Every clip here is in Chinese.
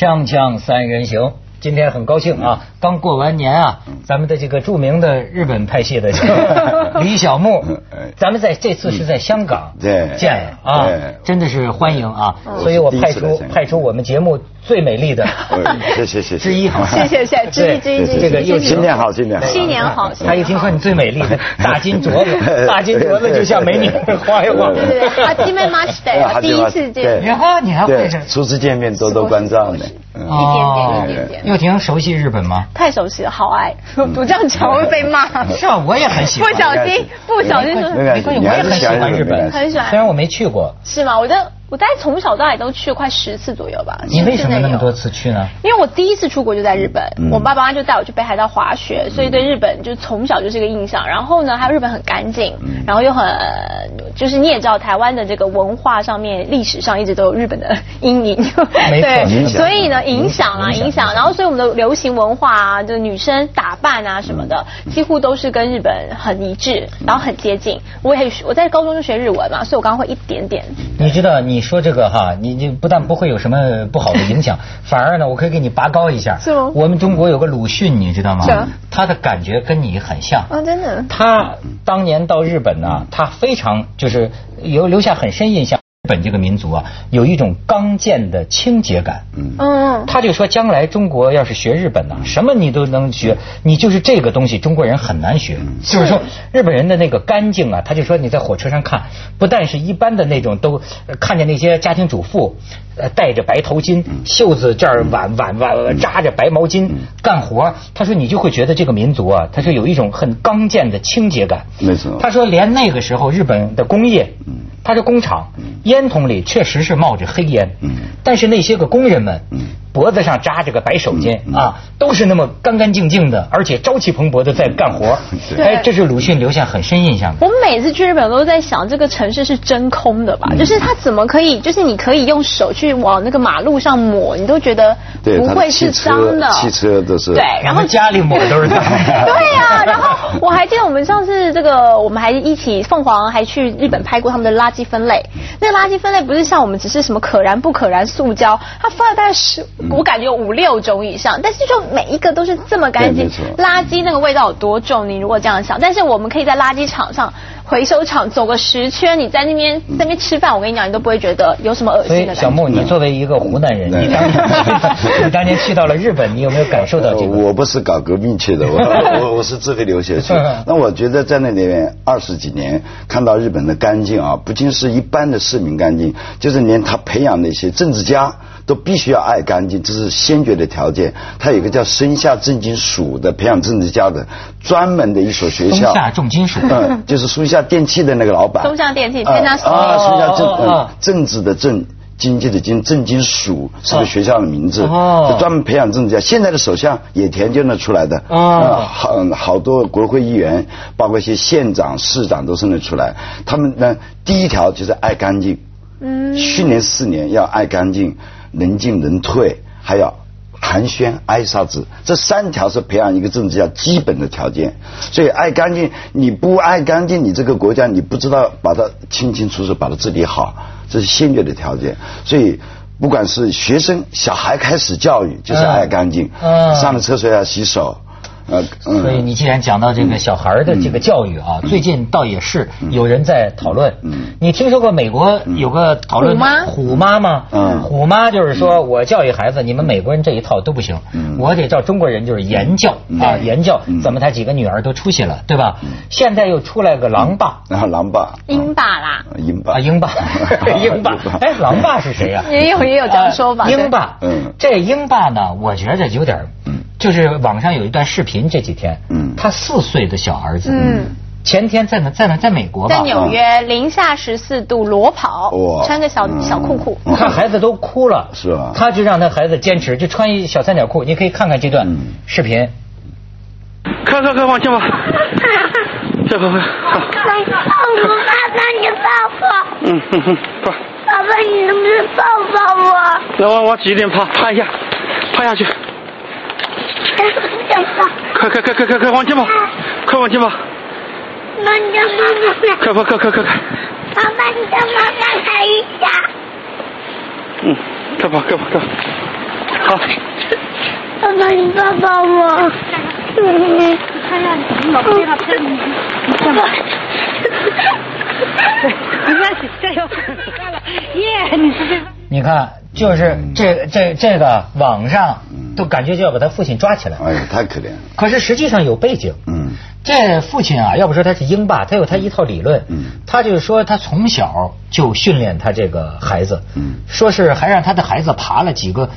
锵锵三人行，今天很高兴啊，刚过完年啊，咱们的这个著名的日本派系的这 个李小牧，咱们在这次是在香港对。见了啊对，真的是欢迎啊，嗯。所以我派出派出我们节目最美丽的呃谢谢谢谢之一，好谢谢谢谢之一之一之一这个又新年好新年好。新年好，他一听说你最美丽的大金镯子，大金镯子就像美女晃一晃。对对对，哈基麦马斯哎的，第一次见，你看你还会初次见面多多关照呢。嗯一点点一点点，又婷熟悉日本吗？太熟悉了，好爱，我这样讲会被骂，是啊，我也很喜欢不。小心不小心说没关没关系，系，我也很喜欢日本，很喜欢虽然我没去过。是吗？我的我大概从小到大也都去了快十次左右吧。你为什么那么多次？去呢？因为我第一次出国就在日本，嗯我爸爸妈妈就带我去北海道滑雪，所以对日本就从小就是一个印象。然后呢，还有日本很干净，嗯然后又很就是你也知道，台湾的这个文化上面、历史上一直都有日本的阴影，没错影响所以呢，影响啊，影响影响。然后所以我们的流行文化啊，就女生打扮啊什么的，几乎都是跟日本很一致，然后很接近。我也我在高中就学日文嘛，所以我刚刚会一点点。你知道你说这个哈，你你不但不会有什么不好的影响，反而呢，我可以给你拔高一下。是吗我们中国有个鲁迅，你知道吗？他的感觉跟你很像。啊，真的。他当年到日本呢，他非常就是有留下很深印象。日本这个民族啊，有一种刚健的清洁感。嗯嗯，他就说，将来中国要是学日本呢、什么你都能学，你就是这个东西，中国人很难学。就是说，日本人的那个干净啊，他就说你在火车上看，不但是一般的那种，都呃看见那些家庭主妇，呃，戴着白头巾，袖子这儿挽挽挽扎着白毛巾干活，他说你就会觉得这个民族啊，他说有一种很刚健的清洁感。没错他说连那个时候日本的工业，他这工厂烟筒里确实是冒着黑烟，嗯。但是那些个工人们嗯，脖子上扎着个白手巾嗯啊，都是那么干干净净的，而且朝气蓬勃的在干活。对哎，这是鲁迅留下很深印象的。我每次去日本都在想，这个城市是真空的吧？就是它怎么可以，就是你可以用手去往那个马路上抹，你都觉得不会是脏的。汽车都是对，然后家里抹都是脏的。对呀、然后我还记得我们上次这个，我们还一起凤凰还去日本拍过他们的垃圾分类。那个垃圾分类不是像我们只是什么可燃不可燃塑胶，它分了大概十，我感觉有五六种以上，但是就每一个都是这么干净。垃圾那个味道有多重？你如果这样想，但是我们可以在垃圾场上。回收厂走个十圈，你在那边在那边吃饭，我跟你讲，你都不会觉得有什么恶心的感觉。以小木，你作为一个湖南人，你当年 你当年去到了日本，你有没有感受到这个？呃我不是搞革命去的，我 我我是自费留学去。那我觉得在那里面二十几年，看到日本的干净啊，不仅是一般的市民干净，就是连他培养那些政治家都必须要爱干净，这是先决的条件。他有一个叫生下重金属的培养政治家的专门的一所学校。松下重金属。嗯，就是松下电器的那个老板。松下电器啊 Panasonic 啊，松下政政治的政。经济的经，政经署是个学校的名字，哦就专门培养政治家。现在的首相野田就那出来的，哦呃好嗯好多国会议员，包括一些县长、市长都是那出来。他们呢，第一条就是爱干净，嗯训练四年要爱干净，能进能退，还要寒暄挨杀子，这三条是培养一个政治家基本的条件。所以爱干净，你不爱干净，你这个国家你不知道把它清清楚楚把它治理好，这是先决的条件。所以。不管是学生、小孩开始教育，就是爱干净，嗯上了厕所要洗手，呃，嗯。所以你既然讲到这个小孩的这个教育啊，最近倒也是有人在讨论。嗯。你听说过美国有个讨论虎妈？虎妈吗？嗯。虎妈就是说我教育孩子，你们美国人这一套都不行。嗯，我得照中国人就是严教啊，严教嗯。怎么他几个女儿都出息了，对吧？现在又出来个狼爸。啊狼爸，鹰爸啦，鹰爸。啊，英爸，英爸，哎，狼爸是谁呀？也有也有这样说法。对呃英爸，嗯。这鹰爸呢，我觉得有点就是网上有一段视频，这几天，嗯他四岁的小儿子，嗯，前天在哪在哪在美国吧，在纽约零下十四度裸跑哇，穿个小嗯小裤裤。我看孩子都哭了，是吧他就让他孩子坚持，就穿一小三角裤，你可以看看这段嗯视频。快快快往前跑！快快快！我爸爸，你抱抱，嗯哼哼，快！爸爸，你能不能抱抱我？来往往几点趴趴一下，趴下去！快快快快快快往前跑！快往前跑！那你让妈妈，快快快快快快！爸爸，你让妈妈来一下。嗯，快跑快跑快跑！好，爸爸，你抱抱我。嗯，看让你老公他骗你，你干嘛？没关系，加油！耶，你是最。你看，就是这这这个网上都感觉就要把他父亲抓起来，哎呀，太可怜了。可是实际上有背景。嗯这父亲啊，要不说他是英霸，他有他一套理论。嗯他就是说他从小就训练他这个孩子。嗯说是还让他的孩子爬了几个。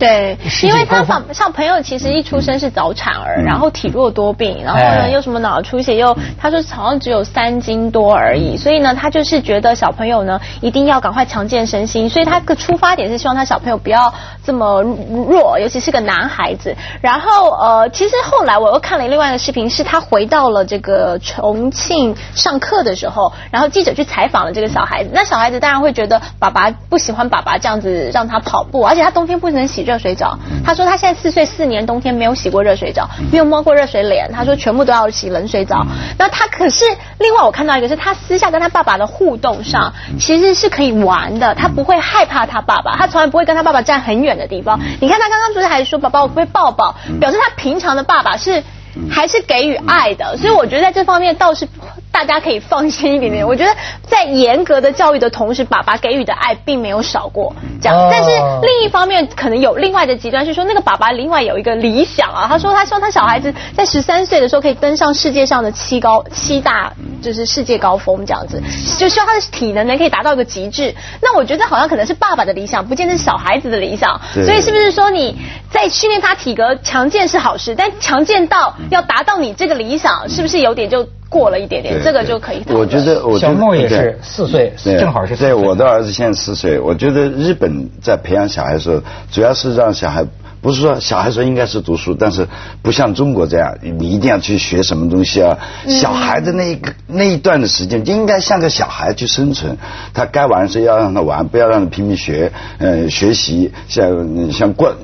对，因为他高峰小小朋友其实一出生是早产儿，嗯然后体弱多病，然后哎呢又什么脑出血，又他说好像只有三斤多而已，所以呢他就是觉得小朋友呢一定要赶快强健身心，所以他的出发点是希望他小朋友不要这么弱，尤其是个男孩子。然后呃，其实后来我又看了另外一个视频，是他回到了这个重庆上课的时候，然后记者去采访了这个小孩子，那小孩子当然会觉得爸爸不喜欢爸爸这样子让他跑步，而且他冬天不能洗热水澡。他说他现在四岁四年，冬天没有洗过热水澡，没有摸过热水脸。他说全部都要洗冷水澡。那他可是另外我看到一个是他私下跟他爸爸的互动上，其实是可以玩的，他不会害怕他爸爸，他从来不会跟他爸爸站很远的地方。你看他刚刚不是还说宝宝我不会抱抱，表示他平常的爸爸是。还是给予爱的，所以我觉得在这方面倒是大家可以放心一点点。我觉得在严格的教育的同时，爸爸给予的爱并没有少过，这样。哦但是另一方面，可能有另外的极端是说，那个爸爸另外有一个理想啊，他说他希望他小孩子在十三岁的时候可以登上世界上的七高七大，就是世界高峰这样子，就希望他的体能呢可以达到一个极致。那我觉得好像可能是爸爸的理想，不见得是小孩子的理想。所以是不是说你在训练他体格强健是好事，但强健到要达到你这个理想，是不是有点就过了一点点？这个就可以。我觉得，我觉得小梦也是四岁正好是四岁对，我的儿子现在四岁。我觉得日本在培养小孩的时候，主要是让小孩。不是说小孩说应该是读书，但是不像中国这样，你一定要去学什么东西啊。小孩的那一个那一段的时间，就应该像个小孩去生存。他该玩是要让他玩，不要让他拼命学，嗯，学习像像过，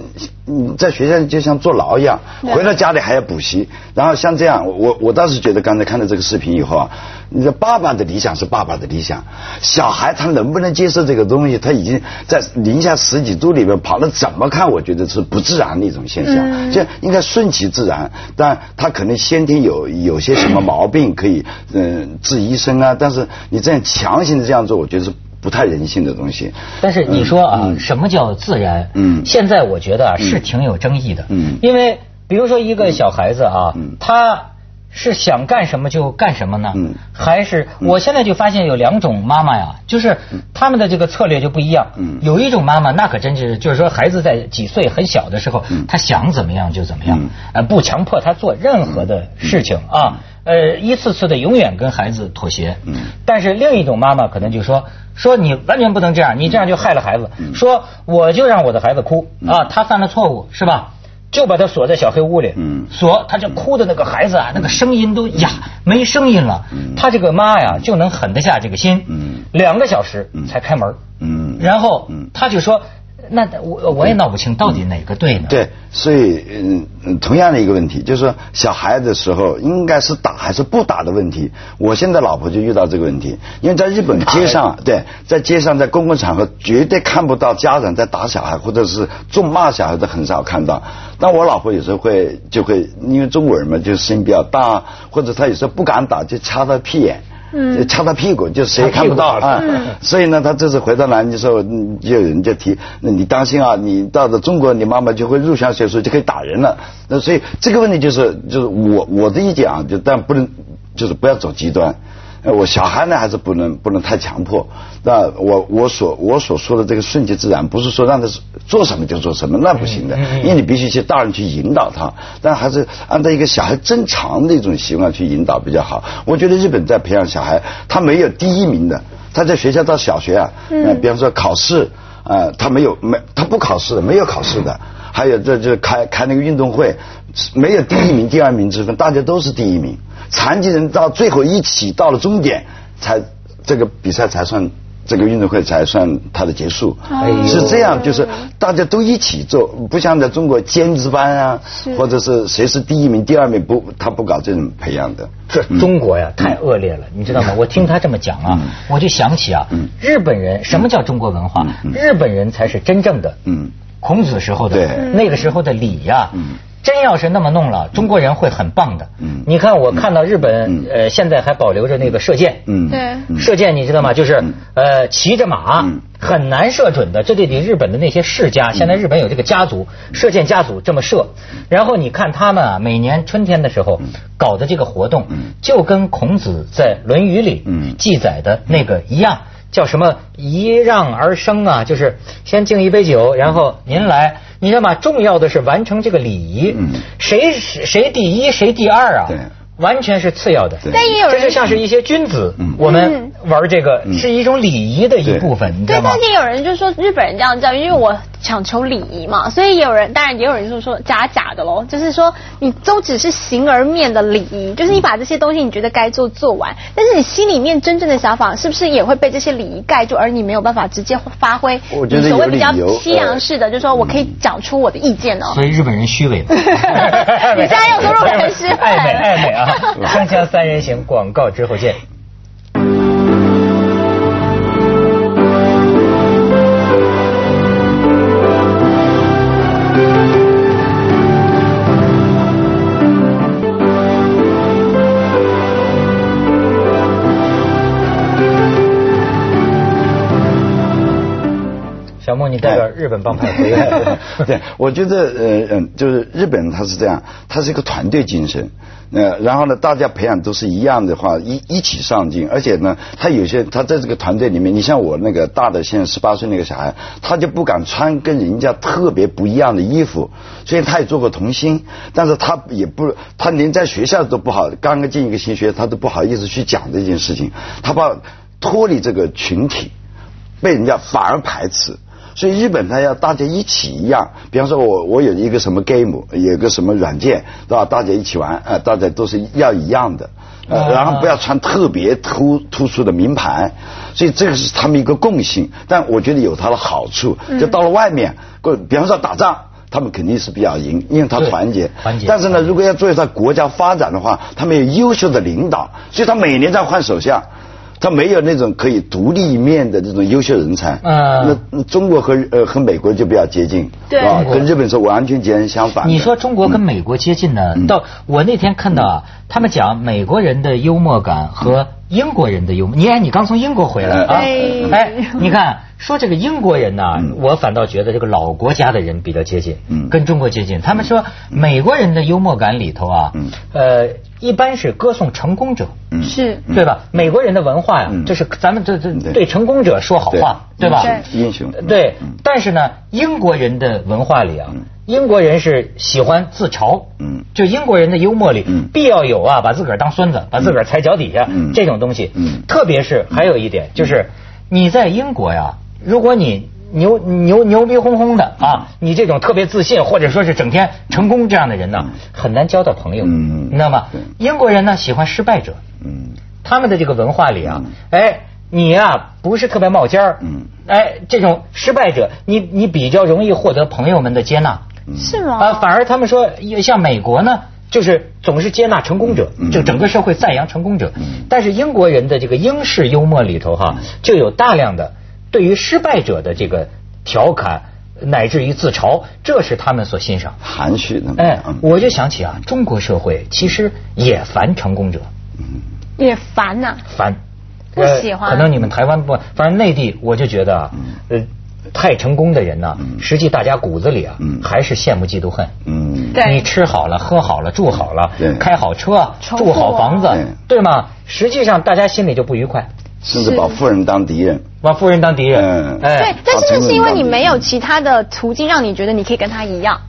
嗯在学校就像坐牢一样，回到家里还要补习。然后像这样，我我倒是觉得刚才看到这个视频以后啊，你的爸爸的理想是爸爸的理想，小孩他能不能接受这个东西？他已经在零下十几度里面跑了，怎么看？我觉得是不自然的一种现象，这应该顺其自然。但他可能先天有有些什么毛病，可以嗯治医生啊。但是你这样强行的这样做，我觉得是不太人性的东西。但是你说啊，什么叫自然？嗯现在我觉得啊是挺有争议的。嗯因为比如说一个小孩子啊嗯，他是想干什么就干什么呢？嗯还是我现在就发现有两种妈妈呀，就是他们的这个策略就不一样。嗯有一种妈妈那可真是，就是说孩子在几岁很小的时候，嗯他想怎么样就怎么样嗯，呃，不强迫他做任何的事情啊。呃，一次次的永远跟孩子妥协。嗯但是另一种妈妈可能就说说你完全不能这样，你这样就害了孩子。嗯说我就让我的孩子哭啊，他犯了错误是吧？就把他锁在小黑屋里，嗯。锁他就哭的那个孩子啊，那个声音都哑没声音了。嗯。他这个妈呀就能狠得下这个心，嗯。两个小时嗯。才开门，嗯。然后嗯。他就说，那我我也闹不清到底哪个对呢？对，所以嗯嗯，同样的一个问题，就是说小孩的时候应该是打还是不打的问题。我现在老婆就遇到这个问题，因为在日本街上，对，在街上在公共场合绝对看不到家长在打小孩或者是咒骂小孩的，很少看到。但我老婆有时候会就会，因为中国人嘛，就声音比较大，或者她有时候不敢打，就掐他屁眼。嗯就掐他屁股，就谁也看不到啊。所以呢，他这次回到南京之后，嗯就有人就提，那你当心啊，你到了中国，你妈妈就会入乡随俗，就可以打人了。那所以这个问题就是，就是我我的意见啊，就但不能，就是不要走极端。呃我小孩呢还是不能不能太强迫。那我我所我所说的这个顺其自然，不是说让他做什么就做什么，那不行的，因为你必须去大人去引导他，但还是按照一个小孩正常的一种习惯去引导比较好。我觉得日本在培养小孩，他没有第一名的，他在学校到小学啊，呃，比方说考试，啊，他没有没他不考试的，没有考试的。还有这就是开开那个运动会，没有第一名、第二名之分，大家都是第一名。残疾人到最后一起到了终点，才这个比赛才算这个运动会才算它的结束。哎是这样，就是大家都一起做，不像在中国尖子班啊，或者是谁是第一名、第二名不，他不搞这种培养的。这中国呀，太恶劣了，你知道吗？我听他这么讲啊嗯，我就想起啊嗯，日本人什么叫中国文化？日本人才是真正的嗯。孔子时候的对。那个时候的礼呀、嗯真要是那么弄了，中国人会很棒的。嗯。你看，我看到日本嗯。呃现在还保留着那个射箭。嗯，射箭你知道吗？就是呃骑着马嗯。很难射准的，这就得日本的那些世家，现在日本有这个家族射箭家族这么射，然后你看他们啊，每年春天的时候搞的这个活动嗯，就跟孔子在《论语》里嗯。记载的那个一样。叫什么一让而生啊？就是先敬一杯酒，然后您来，你知道吗？重要的是完成这个礼仪。嗯谁谁第一，谁第二啊？对完全是次要的。对但也有人这就像是一些君子，嗯我们玩这个嗯是一种礼仪的一部分，你知对，道吗但？是也有人就说日本人这样教育，因为我讲求礼仪嘛，所以也有人，当然也有人就是说假假的喽，就是说你都只是形而面的礼仪，就是你把这些东西你觉得该做做完，但是你心里面真正的想法是不是也会被这些礼仪盖住，而你没有办法直接发挥我觉得你所谓比较有理由西洋式的，就是说我可以讲出我的意见哦。所以日本人虚伪嘛。你现在又说日本人虚伪暧昧暧昧啊！锵锵三人行，广告之后见。你代表日本帮派回来了。对，我觉得呃嗯，就是日本他是这样，他是一个团队精神。呃，然后呢，大家培养都是一样的话，一一起上进，而且呢，他有些他在这个团队里面，你像我那个大的，现在十八岁那个小孩，他就不敢穿跟人家特别不一样的衣服，虽然他也做过童星，但是他也不，他连在学校都不好，刚刚进一个新学，他都不好意思去讲这件事情，他怕脱离这个群体，被人家反而排斥。所以日本它要大家一起一样，比方说我我有一个什么 game，有个什么软件，是吧？大家一起玩，呃，大家都是要一样的，呃，啊然后不要穿特别突突出的名牌，所以这个是他们一个共性。但我觉得有它的好处，就到了外面，过比方说打仗。他们肯定是比较赢，因为他团结。团结但是呢，如果要作为他国家发展的话，他们有优秀的领导，所以他每年在换首相。他没有那种可以独立一面的这种优秀人才。嗯那那中国和呃和美国就比较接近，对。啊跟日本是完全截然相反的。你说中国跟美国接近呢？嗯。到我那天看到啊，他们讲美国人的幽默感和英国人的幽默。你看，你刚从英国回来啊？哎，你看说这个英国人呢嗯，我反倒觉得这个老国家的人比较接近，嗯。跟中国接近。他们说美国人的幽默感里头啊嗯，呃，一般是歌颂成功者。嗯。是。对吧？美国人的文化呀，嗯。这是咱们这这对。对成功者说好话，对吧？英雄英雄。对。嗯，但是呢，英国人的文化里啊嗯，英国人是喜欢自嘲，嗯。就英国人的幽默里嗯。必要有啊，把自个儿当孙子，把自个儿踩脚底下嗯。这种东西。嗯。特别是还有一点就是，你在英国呀，如果你牛牛牛逼哄哄的啊，你这种特别自信或者说是整天成功这样的人呢，很难交到朋友，嗯。你知道吗对？英国人呢喜欢失败者，嗯。他们的这个文化里啊嗯，哎，你呀、不是特别冒尖儿，嗯。哎，这种失败者，你你比较容易获得朋友们的接纳，是吗？啊，反而他们说，像美国呢，就是总是接纳成功者，嗯就整个社会赞扬成功者嗯。但是英国人的这个英式幽默里头哈，就有大量的对于失败者的这个调侃，乃至于自嘲，这是他们所欣赏。含蓄的。哎嗯，我就想起啊，中国社会其实也烦成功者。也烦呐、烦，不喜欢呃可能你们台湾不，反正内地我就觉得啊，呃，太成功的人呢，嗯。实际大家骨子里啊，嗯。还是羡慕嫉妒恨。嗯。对。你吃好了，喝好了，住好了，开好车，住好房子对，吗？实际上大家心里就不愉快，甚至把富人当敌人。把富人当敌人。嗯。对哎，，但是那是因为你没有其他的途径让你觉得你可以跟他一样。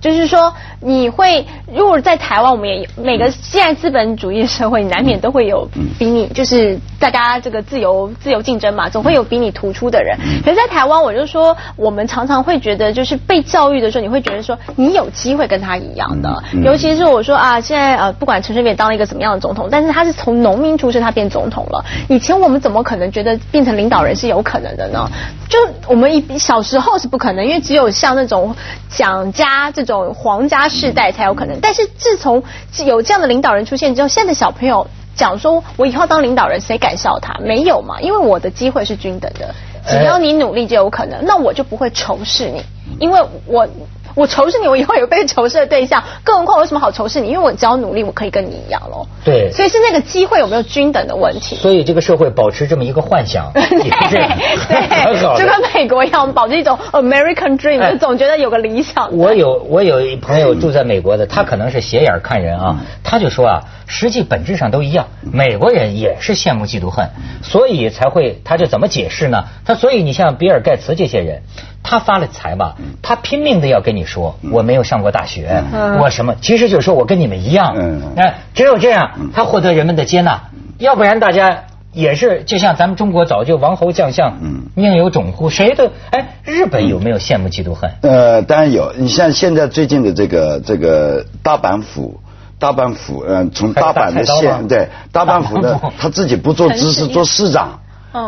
就是说，你会如果在台湾，我们也每个现在资本主义社会，难免都会有嗯比你，就是大家这个自由自由竞争嘛，总会有比你突出的人。嗯可是，在台湾，我就说，我们常常会觉得，就是被教育的时候，你会觉得说，你有机会跟他一样的。尤其是我说啊，现在呃，不管陈水扁当了一个怎么样的总统，但是他是从农民出身，他变总统了。以前我们怎么可能觉得变成领导人是有可能的呢？就我们一小时候是不可能，因为只有像那种蒋家这种皇家世代才有可能。但是自从有这样的领导人出现之后，现在的小朋友讲说我以后当领导人，谁敢笑他？没有嘛，因为我的机会是均等的。只要你努力就有可能，那我就不会仇视你，因为我。我仇视你，我以后有被仇视的对象，更何况我有什么好仇视你？因为我只要努力，我可以跟你一样喽。对，所以是那个机会有没有均等的问题。所以这个社会保持这么一个幻想，对对，就跟美国一样，保持一种 American dream，就总觉得有个理想。我有我有一朋友住在美国的，他可能是斜眼看人啊，他就说啊，实际本质上都一样，美国人也是羡慕嫉妒恨，所以才会，他就怎么解释呢？他所以你像比尔盖茨这些人。他发了财吧，他拼命的要跟你说我没有上过大学，我什么，其实就是说我跟你们一样，哎，只有这样他获得人们的接纳，要不然大家也是就像咱们中国早就王侯将相宁有种乎，谁都哎，日本有没有羡慕嫉妒恨？呃，当然有，你像现在最近的这个这个大阪府，大阪府，嗯，从大阪的县对大阪府的他自己不做知事做市长，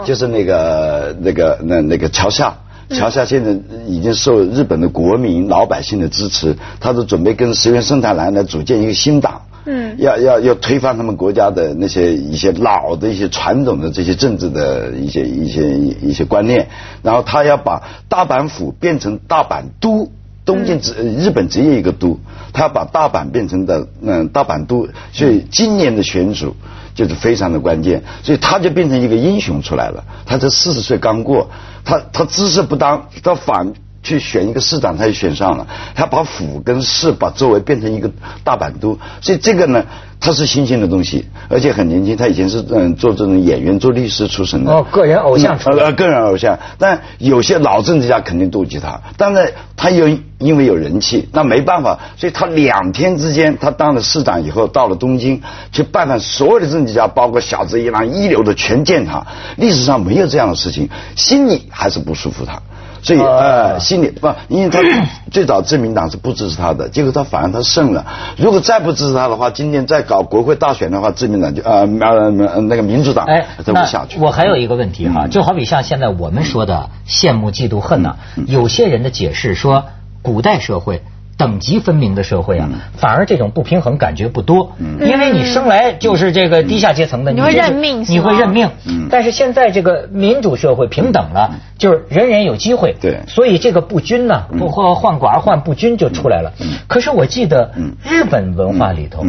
就是那个那个那那个桥下。桥下现在已经受日本的国民老百姓的支持，他是准备跟石原生太郎来组建一个新党，嗯，要要要推翻他们国家的那些一些老的一些传统的这些政治的一些一些一些观念，然后他要把大阪府变成大阪都，东京只日本只有一个都，他要把大阪变成的嗯大阪都，所以今年的选举。就是非常的关键，所以他就变成一个英雄出来了。他这四十岁刚过，他他姿势不当，他反去选一个市长，他就选上了。他把府跟市把周围变成一个大阪都，所以这个呢。他是新兴的东西，而且很年轻。他以前是嗯做这种演员、做律师出身的。哦，个人偶像出呃，个人偶像。但有些老政治家肯定妒忌他，但是他又因为有人气，那没办法。所以他两天之间，他当了市长以后，到了东京去拜访所有的政治家，包括小泽一郎一流的全见他。历史上没有这样的事情，心里还是不舒服他。所以呃，心里不，因为他 最早自民党是不支持他的，结果他反而他胜了。如果再不支持他的话，今天再搞国会大选的话，自民党就呃呃那个民主党哎都不下去。我还有一个问题哈，就好比像现在我们说的羡慕嫉妒恨呐，有些人的解释说，古代社会。等级分明的社会啊，反而这种不平衡感觉不多，因为你生来就是这个低下阶层的，你会认命，你会认命。但是现在这个民主社会平等了，就是人人有机会，对，所以这个不均呢，不或患寡而患不均就出来了。可是我记得日本文化里头。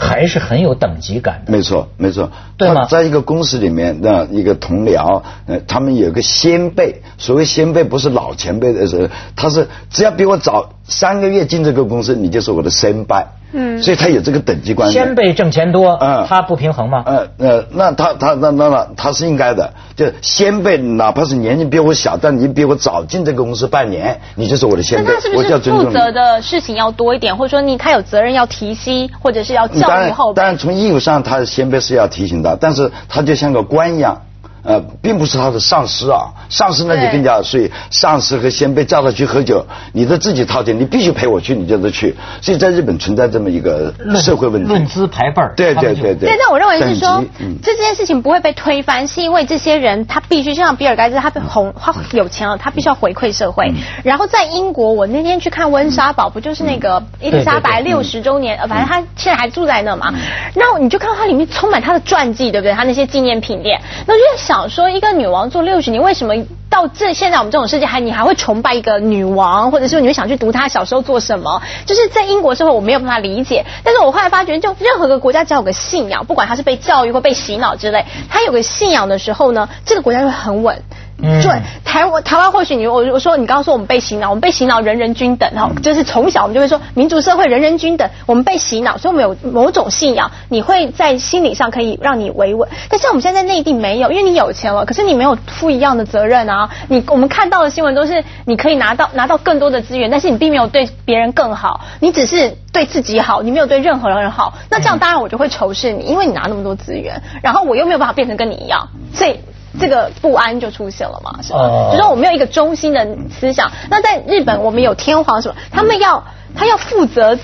还是很有等级感的。没错，没错。对吗？在一个公司里面那一个同僚，呃，他们有个先辈。所谓先辈，不是老前辈的是，他是只要比我早三个月进这个公司，你就是我的先辈。嗯，所以他有这个等级观念。先辈挣钱多，嗯，他不平衡吗？呃呃，那他他那那那他是应该的。就先辈，哪怕是年纪比我小，但你比我早进这个公司半年，你就是我的先辈。那他是不是负责的事情要多一点，或者说你他有责任要提息，或者是要教育后当然，从义务上，他先辈是要提醒的，但是他就像个官一样。呃，并不是他的上司啊，上司那就更加，所以上司和先辈叫他去喝酒，你都自己掏钱，你必须陪我去，你就得去。所以在日本存在这么一个社会问题，论资排辈儿。对对对对。但我认为是说，这件事情不会被推翻，是因为这些人他必须像比尔盖茨，他被红，他有钱了，他必须要回馈社会。然后在英国，我那天去看温莎堡，不就是那个伊丽莎白六十周年，呃，反正他现在还住在那嘛。然后你就看到它里面充满他的传记，对不对？他那些纪念品店，那就在想。说一个女王做六十年，为什么到这现在我们这种世界还你还会崇拜一个女王，或者是你会想去读她小时候做什么？就是在英国社会我没有办法理解，但是我后来发觉，就任何个国家只要有个信仰，不管他是被教育或被洗脑之类，他有个信仰的时候呢，这个国家就很稳。对，台湾台湾或许你我我说你刚刚说我们被洗脑，我们被洗脑人人均等，哈就是从小我们就会说民主社会人人均等，我们被洗脑，所以我们有某种信仰，你会在心理上可以让你维稳。但像我们现在在内地没有，因为你有钱了，可是你没有负一样的责任啊。你我们看到的新闻都是你可以拿到拿到更多的资源，但是你并没有对别人更好，你只是对自己好，你没有对任何人好。那这样当然我就会仇视你，因为你拿那么多资源，然后我又没有办法变成跟你一样，所以。这个不安就出现了嘛，是吧？就说我们有一个中心的思想。那在日本，我们有天皇什么？他们要他要负责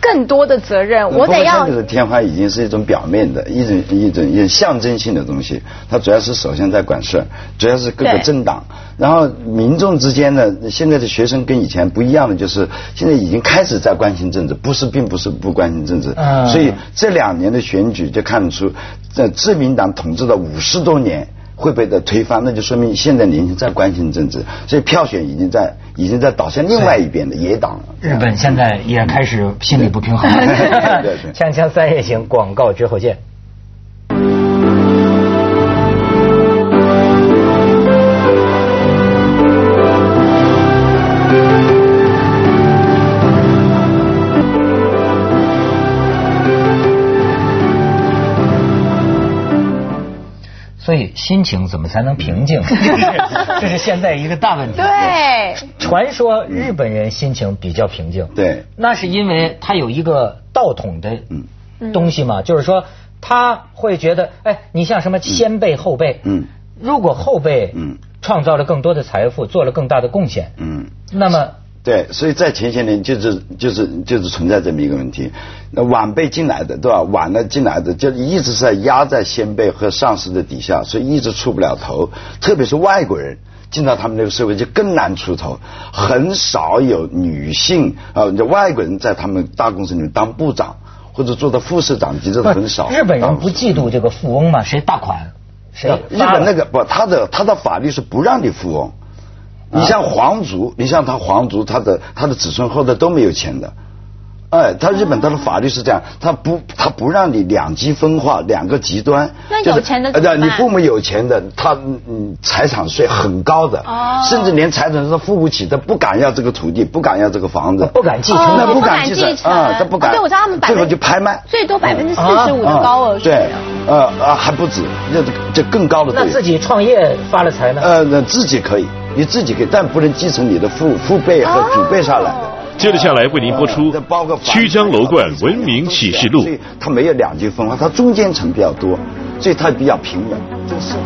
更多的责任，我得要。这个天皇已经是一种表面的一种一种一种象征性的东西，它主要是首先在管事，主要是各个政党，然后民众之间呢，现在的学生跟以前不一样的，就是现在已经开始在关心政治，不是并不是不关心政治，所以这两年的选举就看得出，在自民党统治了五十多年。会被的推翻，那就说明现在年轻人在关心政治，所以票选已经在已经在倒向另外一边的野党了。日本现在也开始心理不平衡。对对对锵锵三人行，广告之后见。心情怎么才能平静？这是这是现在一个大问题。对，传说日本人心情比较平静，对。那是因为他有一个道统的嗯。东西嘛，就是说他会觉得，哎，你像什么先辈后辈，嗯。如果后辈嗯。创造了更多的财富，做了更大的贡献，嗯。那么对，所以在前些年就是就是就是存在这么一个问题，那晚辈进来的对吧？晚了进来的就一直是在压在先辈和上司的底下，所以一直出不了头。特别是外国人进到他们这个社会就更难出头，很少有女性啊，就外国人在他们大公司里面当部长或者做到副市长级，这不很少。日本人不嫉妒这个富翁嘛？谁大款，谁日本那个不，他的他的法律是不让你富翁。你像皇族，你像他皇族，他的他的子孙后代都没有钱的。哎，他日本他的法律是这样，他不他不让你两极分化，两个极端。那就是有钱的呃对，怎么办你父母有钱的，他嗯财产税很高的，哦甚至连财产税都付不起，他不敢要这个土地，不敢要这个房子，不敢继承哦那不不敢继敢承承啊，他不敢。哦对我知道他们最后就拍卖。最多百分之四啊十五的高额税对啊。，呃啊还不止，那这更高的。那自己创业发了财呢？呃，那自己可以，你自己可以，但不能继承你的父父辈和祖辈下来的。接着下来为您播出曲江楼观文明启示录所》。以它没有两极分化，它中间层比较多，所以它比较平稳。这是。